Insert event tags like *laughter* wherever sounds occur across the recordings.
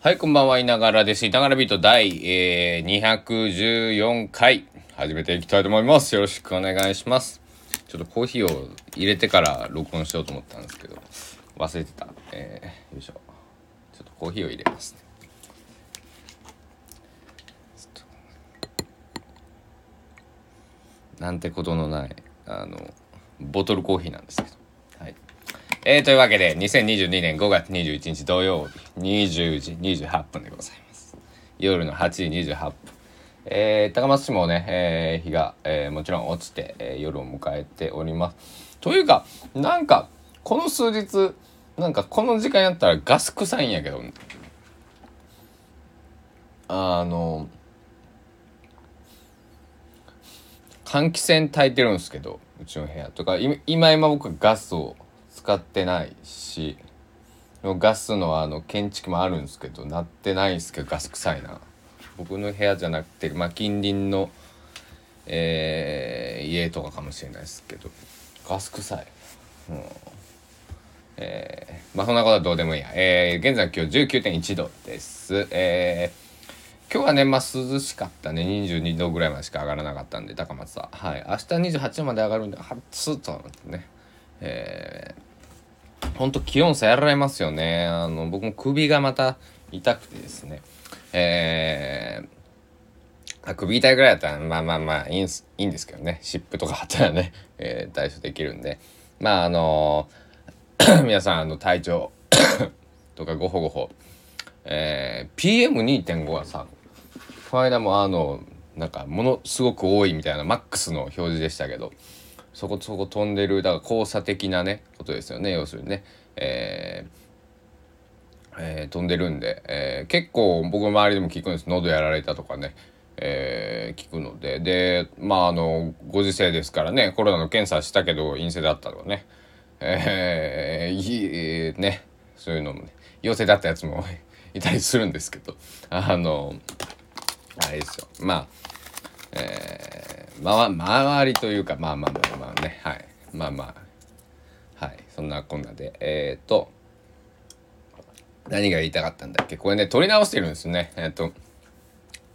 はい、こんばんは、いながらです。いながらビート第、えー、214回、始めていきたいと思います。よろしくお願いします。ちょっとコーヒーを入れてから録音しようと思ったんですけど、忘れてた。えー、よいしょ。ちょっとコーヒーを入れますね。なんてことのない、あの、ボトルコーヒーなんですけど。えー、というわけで、2022年5月21日土曜日、20時28分でございます。夜の8時28分。えー、高松市もね、えー日が、えーもちろん落ちて、えー夜を迎えております。というか、なんか、この数日、なんかこの時間やったらガス臭いんやけど、あの、換気扇焚いてるんですけどうちの部屋とか今今僕ガスを使ってないしガスのあの建築もあるんですけどなってないんですけどガス臭いな僕の部屋じゃなくて、まあ、近隣の、えー家とかかもしれないですけどガス臭い、うんえーまあそんなことはどうでもいいや、えー現在の気温19.1度ですえー今日はね、まあ、涼しかったね。22度ぐらいまでしか上がらなかったんで、高松は。はい。明日28度まで上がるんで、はっつっと思ってね。えー、ほんと気温差やられますよね。あの、僕も首がまた痛くてですね。えー、あ首痛いぐらいだったら、まあまあまあいいんす、いいんですけどね。湿布とか貼ったらね、えー対処できるんで。まあ、あの *coughs* 皆さん、あの、体調 *coughs* とかごほごほ、えー、PM2.5 はさ、この間もあのなんかものすごく多いみたいなマックスの表示でしたけどそこそこ飛んでるだから交差的なねことですよね。要するにね、えーえー飛んでるんで、えー結構僕の周りでも聞くんです。喉やられたとかね、えー聞くので。でまああのご時世ですからね。コロナの検査したけど陰性だったとかね。えーいいね。そういうのもね。陽性だったやつも *laughs* いたりするんですけど。あのあれですよ。まあえー、ま周りというかまあまあまあまあね。はい。まあまあ。はい。そんなこんなで。えっ、ー、と何が言いたかったんだっけ？これね撮り直してるんですよね。えっ、と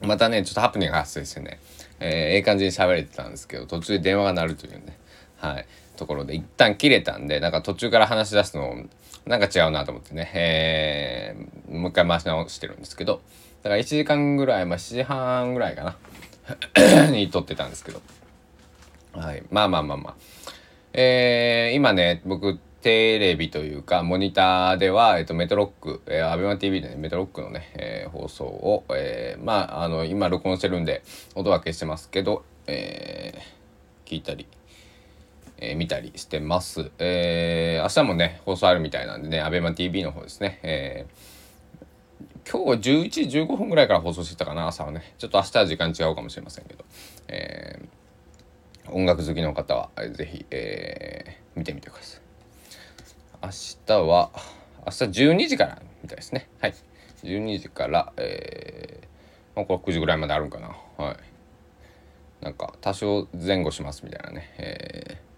またねちょっとハプニング発生してね。えーええ感じに喋れてたんですけど途中で電話が鳴るというね。はい。ところで一旦切れたんでなんか途中から話し出すのなんか違うなと思ってね。えーもう一回回し直してるんですけど。だから1時間ぐらいまあ7時半ぐらいかな。*coughs* に撮ってたんですけど。はい。まあまあまあまあ。えー今ね僕テレビというかモニターでは、えっと、メトロック、えー、アベマ t v でねメトロックのね、えー放送を、えーまああの今録音してるんで音分けしてますけど、えー聞いたり、えー見たりしてます、えー明日もね放送あるみたいなんでねアベマ t v の方ですね、えー今日は11時15分ぐらいから放送してたかな朝はね。ちょっと明日は時間違うかもしれませんけど、えー音楽好きの方はぜひ、えー見てみてください。明日は明日12時からみたいですね。はい。12時からえー、まあこれ9時ぐらいまであるんかな。はい。なんか多少前後しますみたいなね、えー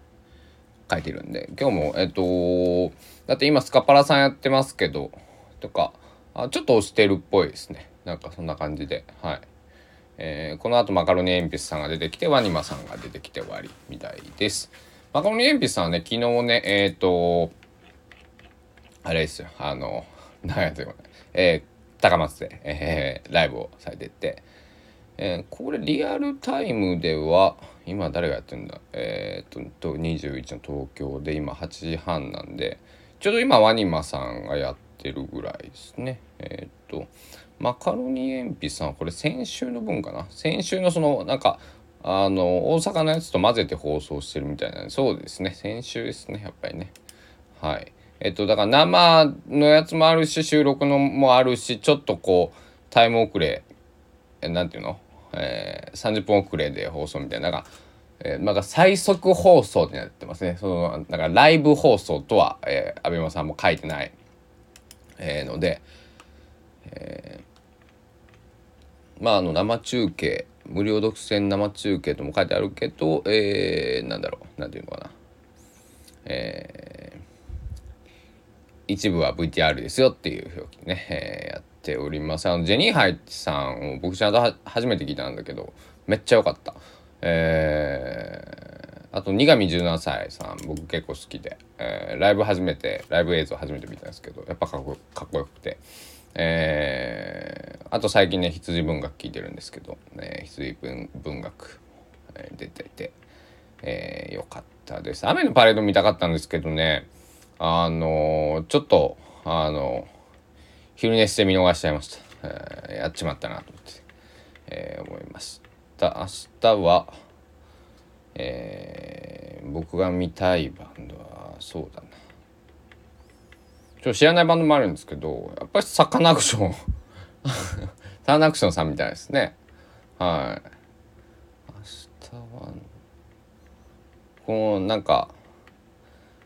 書いてるんで。今日もえっ、とだって今スカパラさんやってますけどとかあちょっと押してるっぽいですね。なんかそんな感じで。はい、えーこの後マカロニ鉛筆さんが出てきてワニマさんが出てきて終わりみたいです。マカロニ鉛筆さんはね昨日ねえっ、とあれですよ。あの何やってるかえー高松で、えーライブをされてて。えーこれリアルタイムでは今誰がやってるんだ。えっとと21の東京で今8時半なんでちょうど今ワニマさんがやっててるぐらいですね。えーっとマカロニ鉛筆さんはこれ先週の分かな？先週のそのなんかあの大阪のやつと混ぜて放送してるみたいな。そうですね。先週ですねやっぱりね。はい。えっと、だから生のやつもあるし、収録のもあるし、ちょっとこう、タイム遅れ、えなんていうの？えー、30分遅れで放送みたいな、なんか、えーなんか最速放送ってなってますね。その、なんかライブ放送とは、えー、アベマさんも書いてない、ので、えーまあ、あの、生中継、無料独占生中継とも書いてあるけど、えー、なんだろう、なんていうのかな。えー一部は VTR ですよっていう表記ね、えー、やっておりますあのジェニーハイさんを僕ちゃんと初めて聞いたんだけどめっちゃ良かったえー、あと苦上17歳さん僕結構好きで、えー、ライブ初めてライブ映像初めて見たんですけどやっぱかっこかっこよくて。えー、あと最近ね羊文学聞いてるんですけど、ね、羊文文学、えー、出てて、えー、よかったです。雨のパレード見たかったんですけどねあのー、ちょっとあの昼寝して見逃しちゃいました、えー、やっちまったなと思って、えー、思いました。明日はえー、僕が見たいバンドはそうだなちょ知らないバンドもあるんですけどやっぱりサカナクション。*laughs* サカナクションさんみたいですね。はい。明日はこのなんか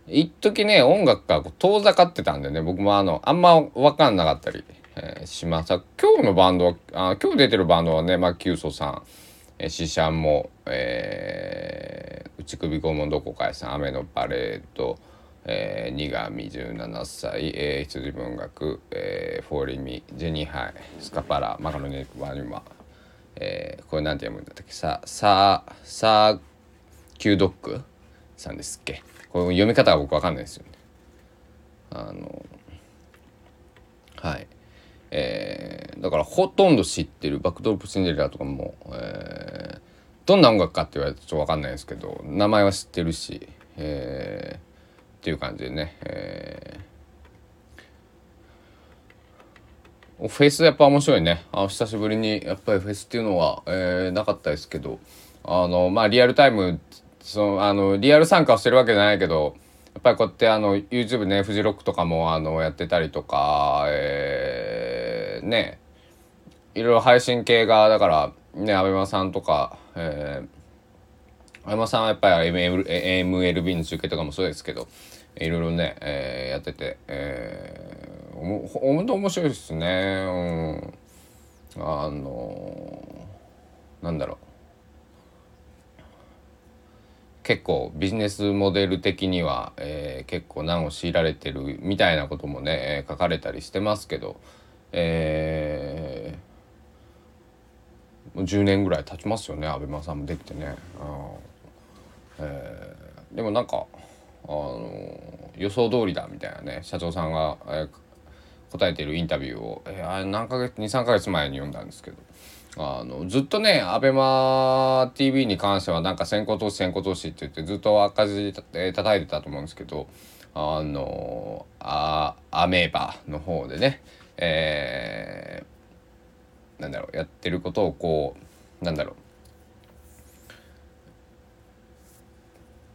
一時ね音楽が遠ざかってたんでね。僕もあのあんま分かんなかったり、えー、します。今日のバンドはあ今日出てるバンドはねまあキュウソさん。えー、シシャンも、えー、内首拷問どこかやさん雨のパレード、えー、ニガミ17歳、えー、羊文学、えー、フォーリミジェニハイスカパラマカロネワニマ、えー、これなんて読むんだったっけ？さささキュードッグさんですっけ？これ読み方が僕わかんないですよね。あのはい。えー、だからほとんど知ってるバックドロップシンデレラとかも、え、どんな音楽かって言われるとちょっと分かんないですけど名前は知ってるし、えー、っていう感じでね、えー、フェスやっぱ面白いね。あ久しぶりにやっぱりフェスっていうのは、えー、なかったですけどあのまあリアルタイムそのあのリアル参加をしてるわけじゃないけどやっぱりこうやってあの YouTube ねフジロックとかもあのやってたりとか、えー、ねいろいろ配信系がだからねアベマさんとか、えー、アベマさんはやっぱり MLB の中継とかもそうですけどいろいろね、えー、やってて、えー、ほんと面白いですね。うん。あのなんだろう。結構ビジネスモデル的には、えー、結構難を強いられてるみたいなこともね、えー、書かれたりしてますけど、えー、もう10年ぐらい経ちますよねアベマさんもできてね。えー、でもなんかあの予想通りだみたいなね社長さんが、えー、答えてるインタビューを、えー、何ヶ月23ヶ月前に読んだんですけど。あのずっとね ABEMATV に関してはなんか先行投資先行投資って言ってずっと赤字で叩いてたと思うんですけどあのあアメーバの方でねえー、なんだろうやってることをこうなんだろう。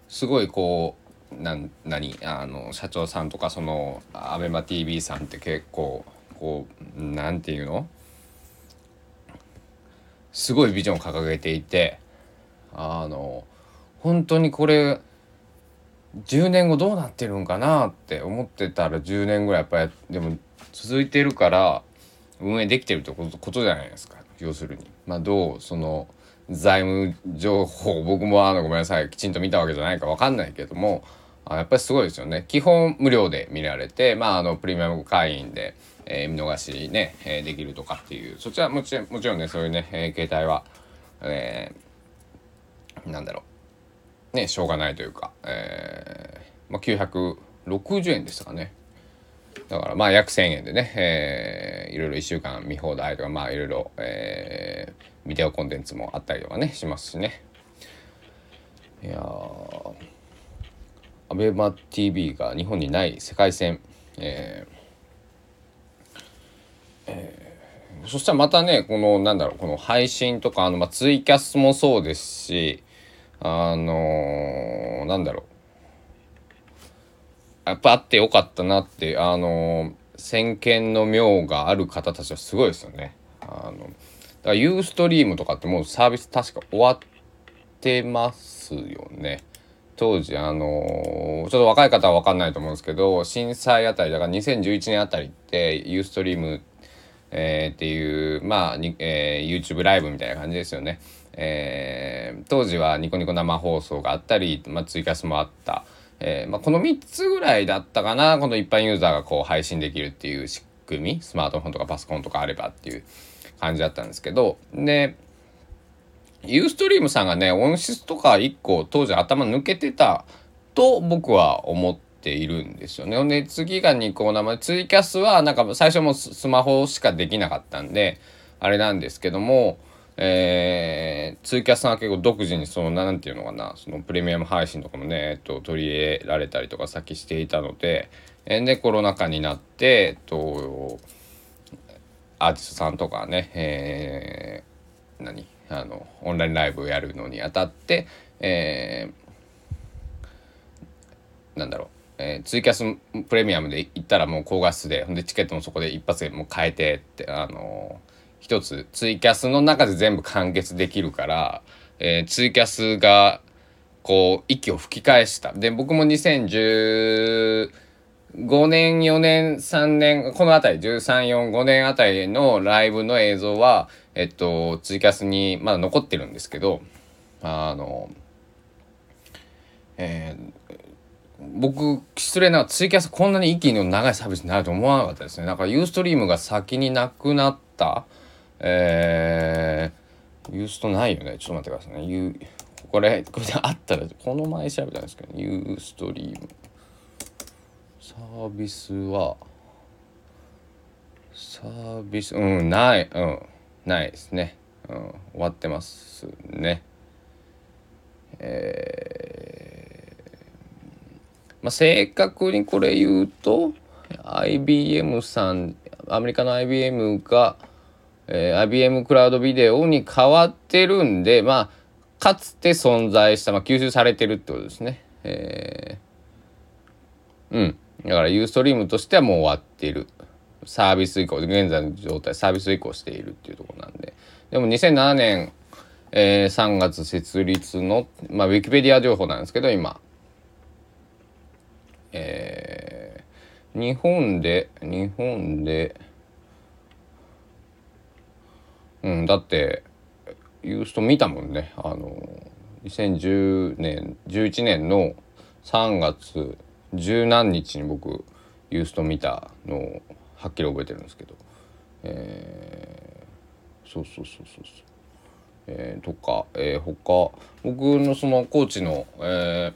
すごいこうなん何あの社長さんとかその ABEMATV さんって結構こうなんていうの？すごいビジョンを掲げていてあの本当にこれ10年後どうなってるんかなって思ってたら10年ぐらいやっぱりでも続いてるから運営できてるってことじゃないですか。要するに。まあ、どうその財務情報僕もあのごめんなさい。きちんと見たわけじゃないか分かんないけどもあやっぱりすごいですよね。基本無料で見られてまああのプレミアム会員でえー、見逃しね、えー、できるとかっていう。そっちはもちもちろんねそういうね、えー、携帯は、えー、なんだろう。ねしょうがないというか、えーまあ、960円でしたかね。だからまあ約1000円でね、えー、いろいろ1週間見放題とかまあいろいろ、えー、ビデオコンテンツもあったりとかねしますしね。いやー。アベマ t v が日本にない世界戦、えー。えー、そしたらまたねこのなんだろうこの配信とかあの、まあ、ツイキャスもそうですしあのー、なんだろう。やっぱあってよかったなってあのー、先見の妙がある方たちはすごいですよね。あのだからユーストリームとかってもうサービス確か終わってますよね。当時あのー、ちょっと若い方は分かんないと思うんですけど震災あたりだから2011年あたりってユーストリームえー、っていうまあに、えー、YouTube ライブみたいな感じですよね。えー、当時はニコニコ生放送があったり、まあ、ツイキャスもあった、えー、まあ、この3つぐらいだったかなこの一般ユーザーがこう配信できるっていう仕組みスマートフォンとかパソコンとかあればっていう感じだったんですけどでユーストリームさんがね音質とか1個当時頭抜けてたと僕は思っているんですよね。で次がニコ生ツイキャスはなんか最初もスマホしかできなかったんであれなんですけどもえー、ツイキャスさんは結構独自にその何て言うのかなそのプレミアム配信とかもね、えっと、取り入れられたりとか先していたので、えー、でコロナ禍になって、えっと、アーティストさんとかね、えー、何あのオンラインライブをやるのにあたって、えー、なんだろうえー、ツイキャスプレミアムで行ったらもう高画質でほんでチケットもそこで一発でもう変えてってあのー一つツイキャスの中で全部完結できるから、えー、ツイキャスがこう息を吹き返した。で僕も2015年4年3年この辺り1345年あたりのライブの映像はえっとツイキャスにまだ残ってるんですけどあのえー僕失礼なツイキャスこんなに息の長いサービスになると思わなかったですね。だかユーストリームが先になくなったえー、ユーストないよね。ちょっと待ってくださいね。ユこれ、これあったら、この前調べたんですけど、ユーストリーム。サービスは、サービス、うん、ない、うん、ないですね。うん、終わってますね。えー、まあ、正確にこれ言うと、IBM さん、アメリカの IBM が、えー、IBM クラウドビデオに変わってるんで、まあ、かつて存在した、まあ、吸収されてるってことですね。えー、うん。だからユーストリームとしてはもう終わっている。サービス移行、現在の状態、サービス移行しているっていうところなんで。でも2007年、えー、3月設立の、まあ、ウィキペディア情報なんですけど、今。えー、日本で、日本で、うん、だってユースト見たもんねあの2010年11年の3月十何日に僕ユースト見たのをはっきり覚えてるんですけど、えー、そうそうそうそうそう。えー、とか、えー、他僕のそのコーチの、え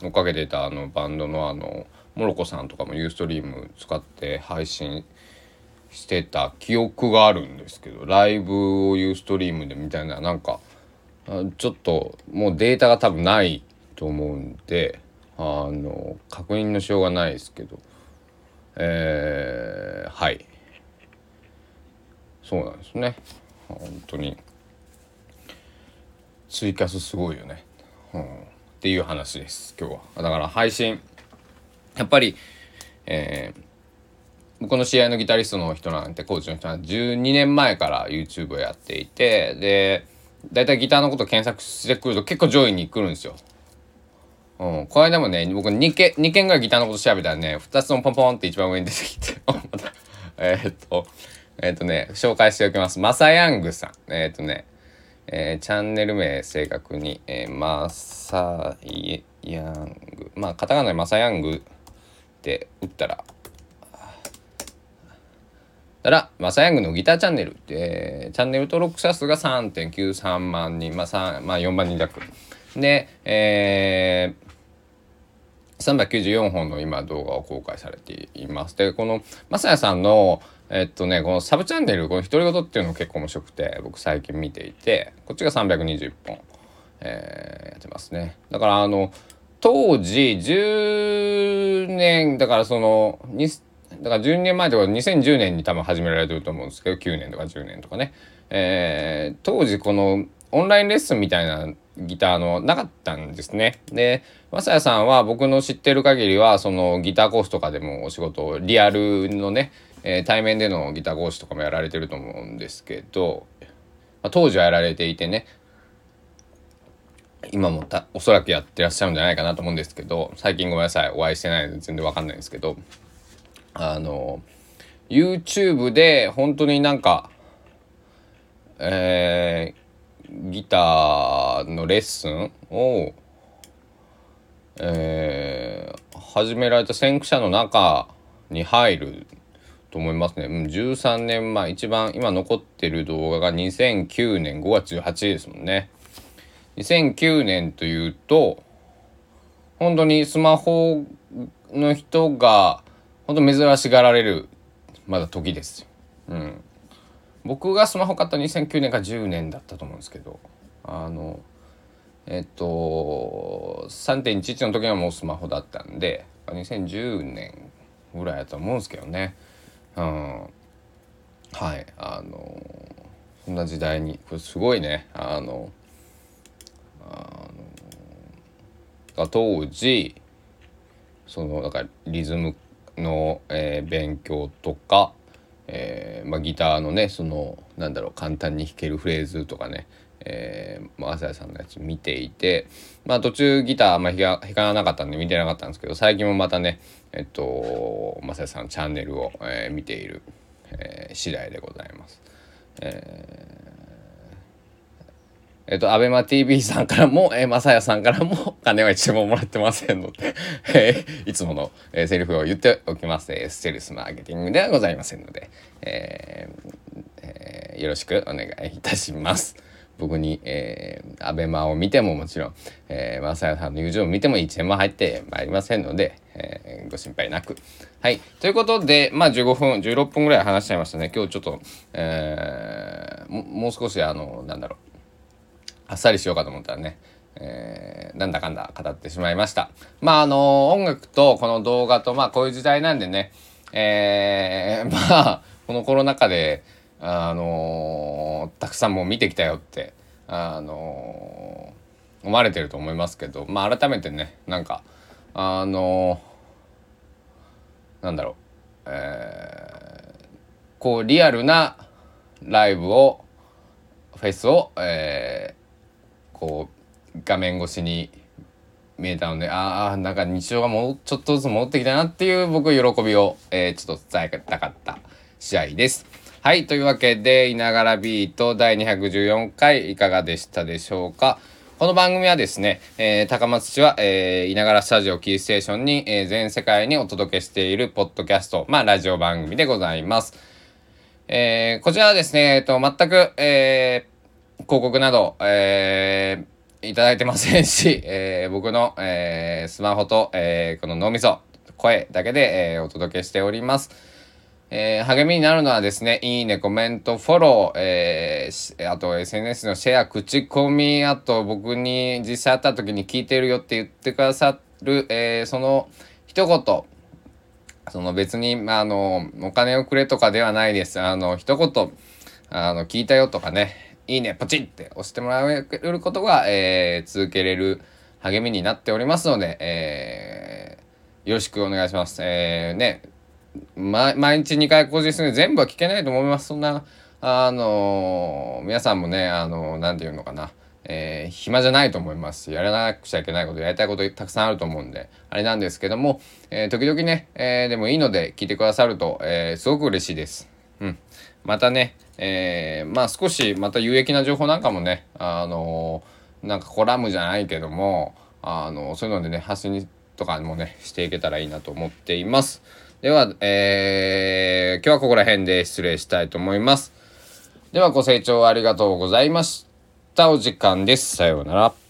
ー、追っかけてたあのバンドのあのモロコさんとかもユーストリーム使って配信してた記憶があるんですけどライブをユーストリームでみたいななんかちょっともうデータが多分ないと思うんであの確認のしようがないですけどえー、はい。そうなんですね。本当に。ツイキャスすごいよね、うん、っていう話です今日は。だから配信やっぱりえー僕の試合のギタリストの人なんてコーチの人は12年前から YouTube をやっていてで大体ギターのこと検索してくると結構上位に来るんですよ。うん、この間もね僕2件 ,2 件ぐらいギターのこと調べたらね2つともポンポンって一番上に出てきて *laughs* またえっとえー、っとね紹介しておきます。マサヤングさん。えー、っとね、えー、チャンネル名正確に、えマサヤング。まあカタカナでマサヤングって打ったらたら、マサヤングのギターチャンネルで、チャンネル登録者数が3.93万人、まあ3、まあ4万人弱。で、えー、394本の今動画を公開されています。で、このまさやさんの、えっとね、このサブチャンネル、この独り言っていうの結構面白くて、僕最近見ていて、こっちが321本、えー、やってますね。だからあの、当時10年、だからその、だから12年前とか2010年に多分始められてると思うんですけど9年とか10年とかね、えー、当時このオンラインレッスンみたいなギターのなかったんですね。で、まさやさんは僕の知ってる限りはそのギターコースとかでもお仕事リアルのね、えー、対面でのギター講師とかもやられてると思うんですけど、まあ、当時はやられていてね今もたおそらくやってらっしゃるんじゃないかなと思うんですけど最近ごめんなさいお会いしてないので全然わかんないんですけどあの YouTube で本当になんかえー、ギターのレッスンをえー、始められた先駆者の中に入ると思いますね。13年前、一番今残ってる動画が2009年5月18日ですもんね。2009年というと、本当にスマホの人が、本当珍しがられる、まだ時です。うん。僕がスマホ買った2009年か10年だったと思うんですけど、あの、えっと、3.11の時はもうスマホだったんで、2010年ぐらいだと思うんですけどね。うん、はいあのそんな時代にこれすごいねあのあの当時そのなんかリズムの、えー、勉強とか、えーまあ、ギターのねそのなんだろう簡単に弾けるフレーズとかねえー、まあ、朝さんのやつ見ていて、まあ、途中ギターあんま弾かなかったんで見てなかったんですけど最近もまたねえっとまささんのチャンネルを、えー、見ている、えー、次第でございます。えーえっと、アベマ TV さんからも、*laughs* えー、まさやさんからも、金は一ももらってませんので、*laughs* えー、いつもの、えー、セリフを言っておきます。えー、セールスマーケティングではございませんので、えーえー、よろしくお願いいたします。僕に、えー、アベマを見てももちろん、えー、マサヤさんの YouTube を見ても1円も入ってまいりませんので、えー、ご心配なく。はい。ということで、まあ15分、16分ぐらい話しちゃいましたね。今日ちょっと、えー、もう少しあの、なんだろう、あっさりしようかと思ったらね、えー、なんだかんだ語ってしまいました。まああの音楽とこの動画とまあこういう時代なんでね、えー、まあこのコロナ禍であのー、たくさんもう見てきたよってあのー、思われてると思いますけどまあ改めてねなんかあのー、なんだろう、えー、こうリアルなライブをフェスを、えー、こう画面越しに見えたのでああなんか日常がもうちょっとずつ戻ってきたなっていう僕喜びを、えー、ちょっと伝えたかった試合です。はい。というわけで、いながらビート第214回いかがでしたでしょうか？この番組はですね、えー、高松市は、えー、いながらスタジオキーステーションに、えー、全世界にお届けしているポッドキャスト、まあ、ラジオ番組でございます。えー、こちらはですね、えっと、全く、えー、広告など、えー、いただいてませんし、*laughs* えー、僕の、えー、スマホと、えー、この脳みそ、声だけで、えー、お届けしております。えー、励みになるのはですね、いいね、コメント、フォロー、えー、あと SNS のシェア、口コミ、あと僕に実際会った時に聞いてるよって言ってくださる、えー、その一言、その別に、まあ、あの、お金をくれとかではないです。あの、一言、あの、聞いたよとかね、いいね、ポチって押してもらえることが、えー、続けれる励みになっておりますので、えー、よろしくお願いします。えー、ね、ま、毎日2回更新するので全部は聞けないと思います。そんな、あのー、皆さんもね、あのー、なんていうのかな。えー、暇じゃないと思いますやらなくちゃいけないことやりたいことたくさんあると思うんであれなんですけども、えー、時々ね、えー、でもいいので聞いてくださると、えすごく嬉しいです。うん、またね、えまあ少しまた有益な情報なんかもねあのなんかコラムじゃないけどもあのそういうのでね発信とかもねしていけたらいいなと思っています。では、えー、今日はここら辺で失礼したいと思います。ではご清聴ありがとうございました。お時間です。さようなら。